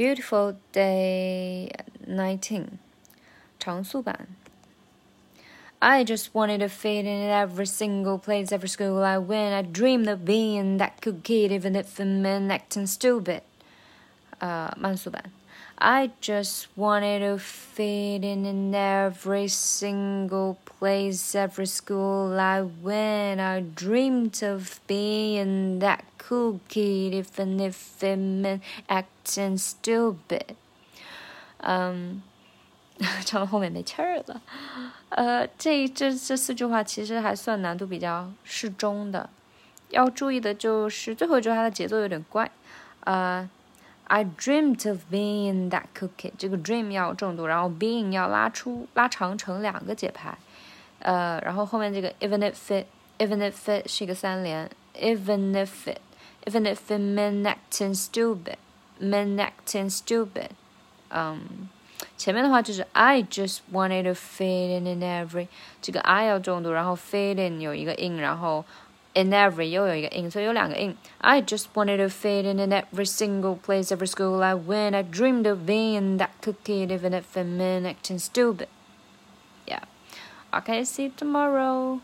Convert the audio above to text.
Beautiful Day Nineteen，常速版。I just wanted to fit in every single place, every school I went. I dreamed of being that cool kid, even if it meant acting stupid. 呃，慢速版。I just wanted to fit in in every single place, every school I went. I dreamed of being that cool kid, even if it meant acting stupid. 嗯，唱到后面没气儿了。呃，这这这四句话其实还算难度比较适中的。要注意的就是最后一句它的节奏有点怪。呃。 I dreamed of being that cookie。这个 dream 要重读，然后 being 要拉出拉长成两个节拍，呃，然后后面这个 even if it，even if it 是一个三连，even if it，even if it meant acting stupid，meant acting stupid，嗯，前面的话就是 I just wanted to fit in in every，这个 I 要重读，然后 fit in 有一个 in，然后 in every 又有一个 in，所以有两个 in。I just wanted to fit in in every single place, every school I went. I dreamed of being that cookie, even if it meant acting stupid. Yeah. Okay, see you tomorrow.